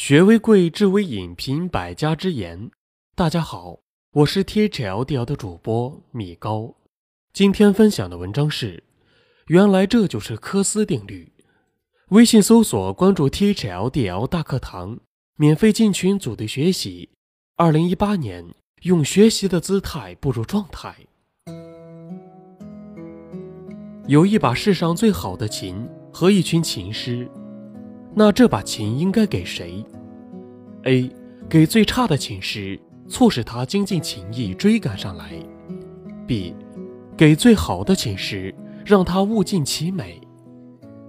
学为贵，智为引，品百家之言。大家好，我是 THLDL 的主播米高。今天分享的文章是：原来这就是科斯定律。微信搜索关注 THLDL 大课堂，免费进群组队学习。二零一八年，用学习的姿态步入状态。有一把世上最好的琴和一群琴师。那这把琴应该给谁？A. 给最差的琴师，促使他精进琴艺，追赶上来；B. 给最好的琴师，让他物尽其美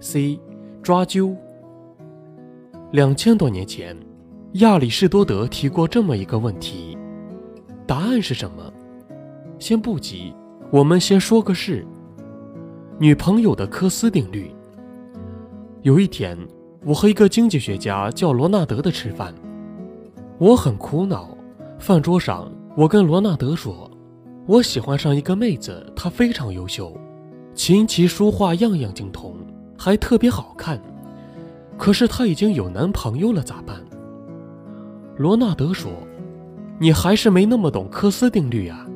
；C. 抓阄。两千多年前，亚里士多德提过这么一个问题，答案是什么？先不急，我们先说个事。女朋友的科斯定律。有一天。我和一个经济学家叫罗纳德的吃饭，我很苦恼。饭桌上，我跟罗纳德说：“我喜欢上一个妹子，她非常优秀，琴棋书画样样精通，还特别好看。可是她已经有男朋友了，咋办？”罗纳德说：“你还是没那么懂科斯定律啊。”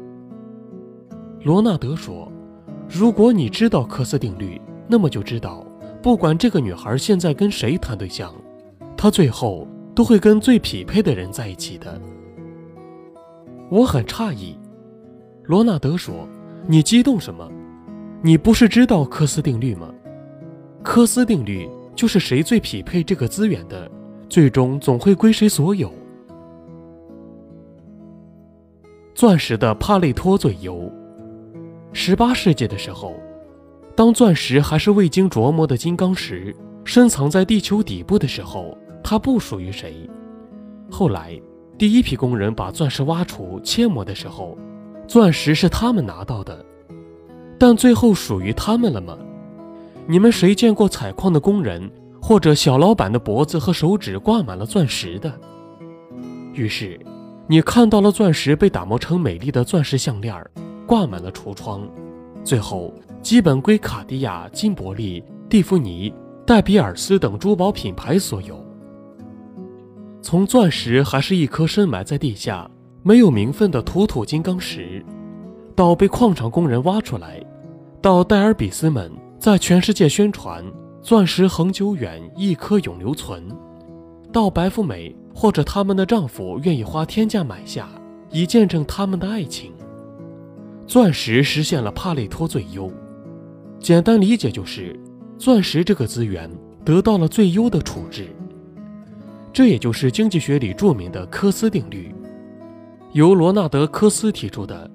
罗纳德说：“如果你知道科斯定律，那么就知道。”不管这个女孩现在跟谁谈对象，她最后都会跟最匹配的人在一起的。我很诧异，罗纳德说：“你激动什么？你不是知道科斯定律吗？科斯定律就是谁最匹配这个资源的，最终总会归谁所有。”钻石的帕累托最优。十八世纪的时候。当钻石还是未经琢磨的金刚石，深藏在地球底部的时候，它不属于谁。后来，第一批工人把钻石挖出、切磨的时候，钻石是他们拿到的，但最后属于他们了吗？你们谁见过采矿的工人或者小老板的脖子和手指挂满了钻石的？于是，你看到了钻石被打磨成美丽的钻石项链，挂满了橱窗，最后。基本归卡地亚、金伯利、蒂芙尼、戴比尔斯等珠宝品牌所有。从钻石还是一颗深埋在地下、没有名分的土土金刚石，到被矿场工人挖出来，到戴尔比斯们在全世界宣传“钻石恒久远，一颗永留存”，到白富美或者他们的丈夫愿意花天价买下，以见证他们的爱情，钻石实现了帕累托最优。简单理解就是，钻石这个资源得到了最优的处置。这也就是经济学里著名的科斯定律，由罗纳德·科斯提出的。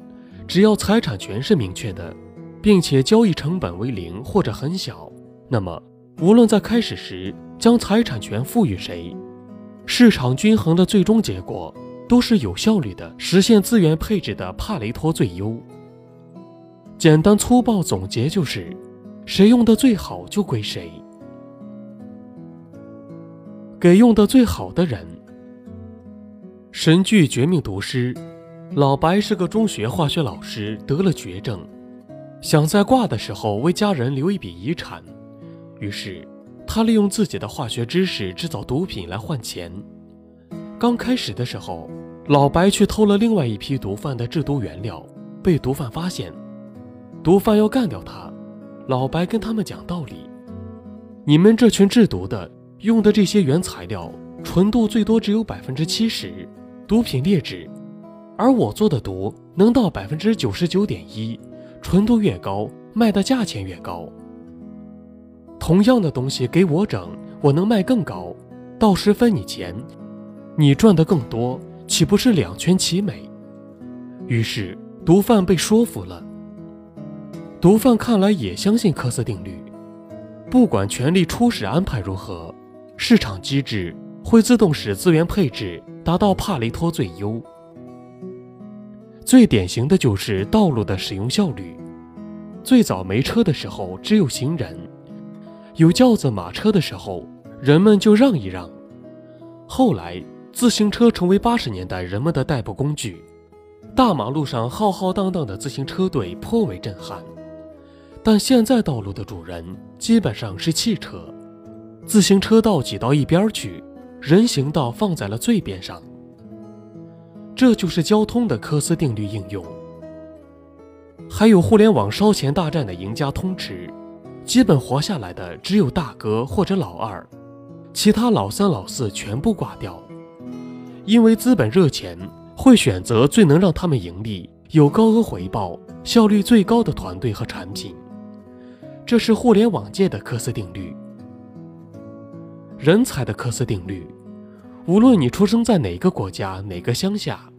只要财产权是明确的，并且交易成本为零或者很小，那么无论在开始时将财产权赋予谁，市场均衡的最终结果都是有效率的实现资源配置的帕雷托最优。简单粗暴总结就是，谁用的最好就归谁。给用的最好的人。神剧《绝命毒师》，老白是个中学化学老师，得了绝症，想在挂的时候为家人留一笔遗产，于是他利用自己的化学知识制造毒品来换钱。刚开始的时候，老白去偷了另外一批毒贩的制毒原料，被毒贩发现。毒贩要干掉他，老白跟他们讲道理：你们这群制毒的用的这些原材料，纯度最多只有百分之七十，毒品劣质；而我做的毒能到百分之九十九点一，纯度越高，卖的价钱越高。同样的东西给我整，我能卖更高，到时分你钱，你赚的更多，岂不是两全其美？于是毒贩被说服了。毒贩看来也相信科斯定律，不管权力初始安排如何，市场机制会自动使资源配置达到帕雷托最优。最典型的就是道路的使用效率。最早没车的时候只有行人，有轿子马车的时候，人们就让一让。后来自行车成为八十年代人们的代步工具，大马路上浩浩荡荡的自行车队颇为震撼。但现在道路的主人基本上是汽车，自行车道挤到一边去，人行道放在了最边上。这就是交通的科斯定律应用。还有互联网烧钱大战的赢家通吃，基本活下来的只有大哥或者老二，其他老三老四全部挂掉。因为资本热钱会选择最能让他们盈利、有高额回报、效率最高的团队和产品。这是互联网界的科斯定律。人才的科斯定律，无论你出生在哪个国家、哪个乡下，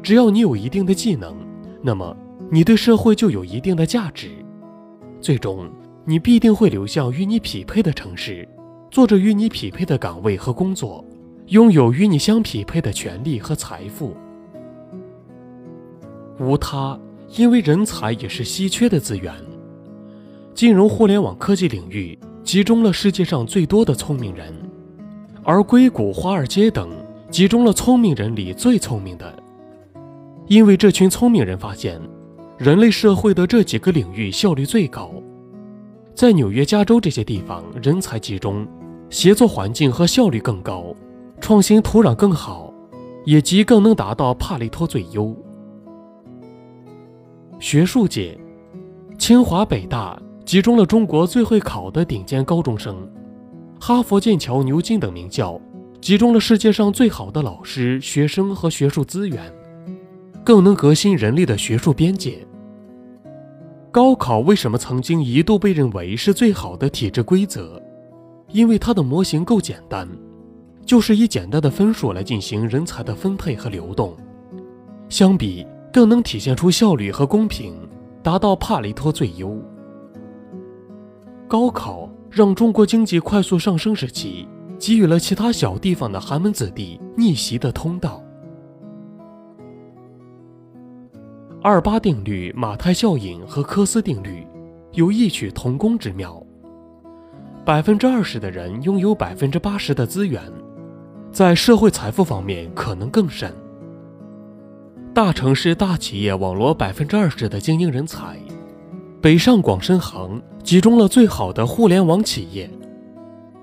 只要你有一定的技能，那么。你对社会就有一定的价值，最终你必定会流向与你匹配的城市，做着与你匹配的岗位和工作，拥有与你相匹配的权利和财富。无他，因为人才也是稀缺的资源。金融互联网科技领域集中了世界上最多的聪明人，而硅谷、华尔街等集中了聪明人里最聪明的，因为这群聪明人发现。人类社会的这几个领域效率最高，在纽约、加州这些地方，人才集中，协作环境和效率更高，创新土壤更好，也即更能达到帕累托最优。学术界，清华、北大集中了中国最会考的顶尖高中生，哈佛、剑桥、牛津等名校集中了世界上最好的老师、学生和学术资源，更能革新人类的学术边界。高考为什么曾经一度被认为是最好的体制规则？因为它的模型够简单，就是以简单的分数来进行人才的分配和流动，相比更能体现出效率和公平，达到帕累托最优。高考让中国经济快速上升时期，给予了其他小地方的寒门子弟逆袭的通道。二八定律、马太效应和科斯定律有异曲同工之妙。百分之二十的人拥有百分之八十的资源，在社会财富方面可能更甚。大城市大企业网罗百分之二十的精英人才，北上广深杭集中了最好的互联网企业，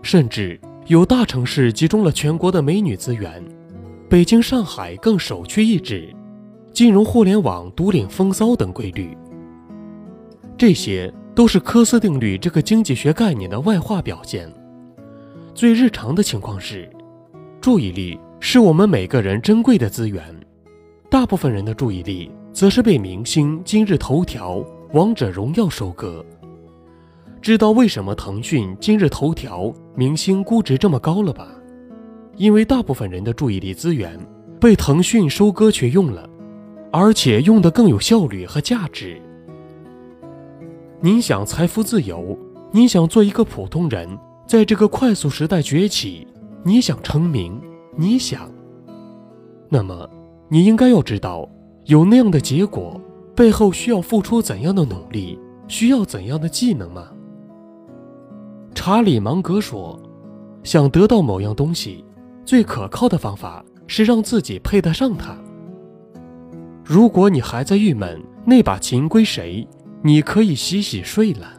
甚至有大城市集中了全国的美女资源，北京、上海更首屈一指。金融互联网独领风骚等规律，这些都是科斯定律这个经济学概念的外化表现。最日常的情况是，注意力是我们每个人珍贵的资源，大部分人的注意力则是被明星、今日头条、王者荣耀收割。知道为什么腾讯、今日头条、明星估值这么高了吧？因为大部分人的注意力资源被腾讯收割去用了。而且用的更有效率和价值。您想财富自由，你想做一个普通人，在这个快速时代崛起，你想成名，你想，那么你应该要知道，有那样的结果背后需要付出怎样的努力，需要怎样的技能吗？查理芒格说：“想得到某样东西，最可靠的方法是让自己配得上它。”如果你还在郁闷，那把琴归谁？你可以洗洗睡了。